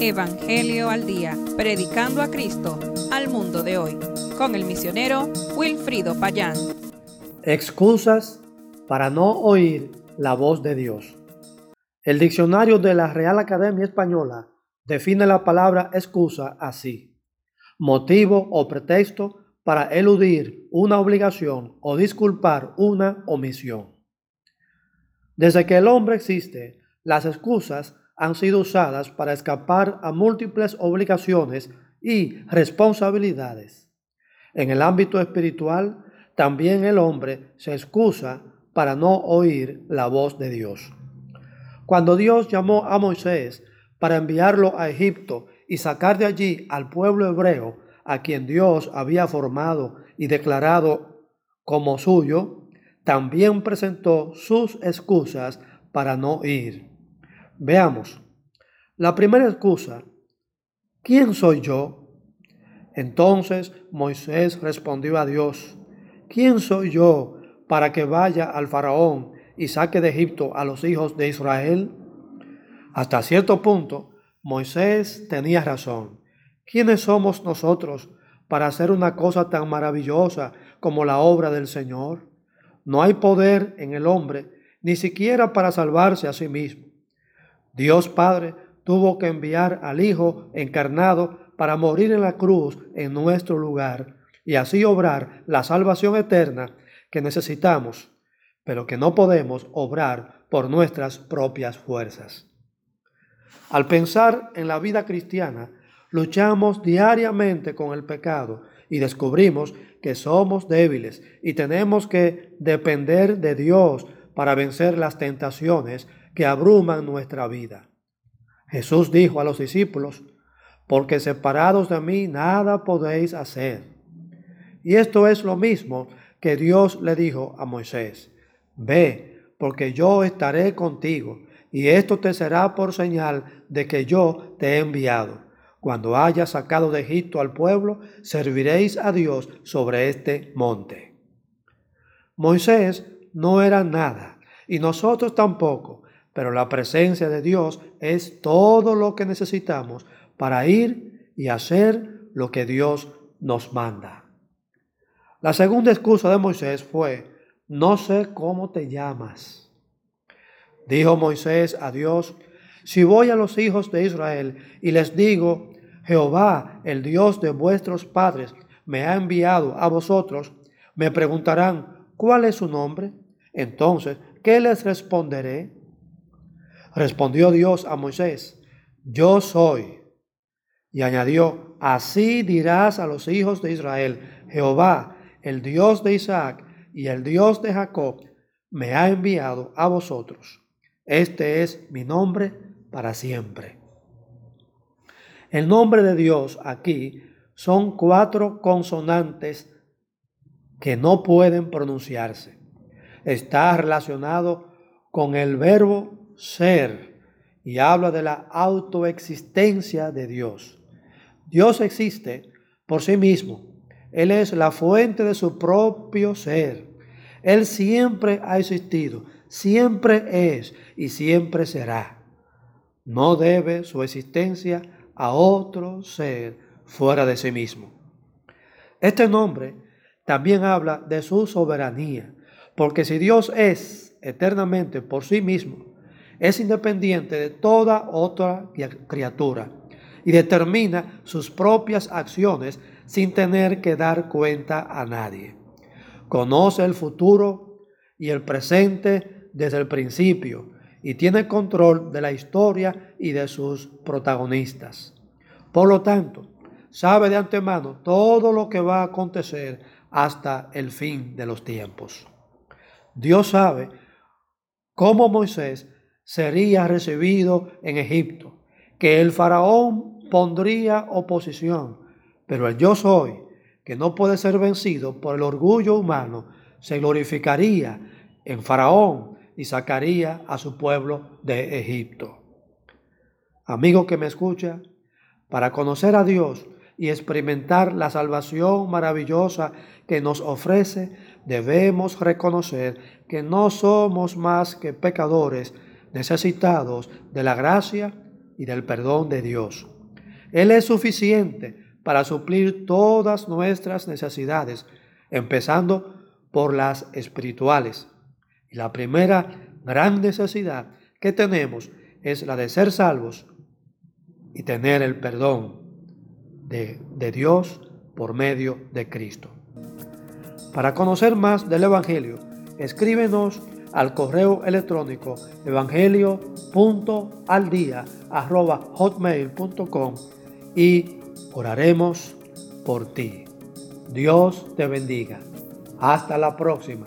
Evangelio al Día, predicando a Cristo al mundo de hoy, con el misionero Wilfrido Payán. Excusas para no oír la voz de Dios. El diccionario de la Real Academia Española define la palabra excusa así. Motivo o pretexto para eludir una obligación o disculpar una omisión. Desde que el hombre existe, las excusas han sido usadas para escapar a múltiples obligaciones y responsabilidades. En el ámbito espiritual, también el hombre se excusa para no oír la voz de Dios. Cuando Dios llamó a Moisés para enviarlo a Egipto y sacar de allí al pueblo hebreo, a quien Dios había formado y declarado como suyo, también presentó sus excusas para no ir. Veamos. La primera excusa, ¿quién soy yo? Entonces Moisés respondió a Dios, ¿quién soy yo para que vaya al faraón y saque de Egipto a los hijos de Israel? Hasta cierto punto, Moisés tenía razón. ¿Quiénes somos nosotros para hacer una cosa tan maravillosa como la obra del Señor? No hay poder en el hombre, ni siquiera para salvarse a sí mismo. Dios Padre tuvo que enviar al Hijo encarnado para morir en la cruz en nuestro lugar y así obrar la salvación eterna que necesitamos, pero que no podemos obrar por nuestras propias fuerzas. Al pensar en la vida cristiana, luchamos diariamente con el pecado y descubrimos que somos débiles y tenemos que depender de Dios para vencer las tentaciones que abruman nuestra vida. Jesús dijo a los discípulos, porque separados de mí nada podéis hacer. Y esto es lo mismo que Dios le dijo a Moisés, ve, porque yo estaré contigo, y esto te será por señal de que yo te he enviado. Cuando hayas sacado de Egipto al pueblo, serviréis a Dios sobre este monte. Moisés no era nada, y nosotros tampoco, pero la presencia de Dios es todo lo que necesitamos para ir y hacer lo que Dios nos manda. La segunda excusa de Moisés fue, no sé cómo te llamas. Dijo Moisés a Dios, si voy a los hijos de Israel y les digo, Jehová, el Dios de vuestros padres, me ha enviado a vosotros, me preguntarán, ¿cuál es su nombre? Entonces, ¿qué les responderé? Respondió Dios a Moisés, yo soy. Y añadió, así dirás a los hijos de Israel, Jehová, el Dios de Isaac y el Dios de Jacob, me ha enviado a vosotros. Este es mi nombre para siempre. El nombre de Dios aquí son cuatro consonantes que no pueden pronunciarse. Está relacionado con el verbo ser y habla de la autoexistencia de Dios. Dios existe por sí mismo. Él es la fuente de su propio ser. Él siempre ha existido, siempre es y siempre será. No debe su existencia a otro ser fuera de sí mismo. Este nombre también habla de su soberanía, porque si Dios es eternamente por sí mismo, es independiente de toda otra criatura y determina sus propias acciones sin tener que dar cuenta a nadie. Conoce el futuro y el presente desde el principio y tiene control de la historia y de sus protagonistas. Por lo tanto, sabe de antemano todo lo que va a acontecer hasta el fin de los tiempos. Dios sabe cómo Moisés sería recibido en Egipto, que el faraón pondría oposición, pero el yo soy, que no puede ser vencido por el orgullo humano, se glorificaría en faraón y sacaría a su pueblo de Egipto. Amigo que me escucha, para conocer a Dios y experimentar la salvación maravillosa que nos ofrece, debemos reconocer que no somos más que pecadores, necesitados de la gracia y del perdón de Dios. Él es suficiente para suplir todas nuestras necesidades, empezando por las espirituales. Y la primera gran necesidad que tenemos es la de ser salvos y tener el perdón de, de Dios por medio de Cristo. Para conocer más del Evangelio, escríbenos al correo electrónico evangelio.aldia.hotmail.com y oraremos por ti. Dios te bendiga. Hasta la próxima.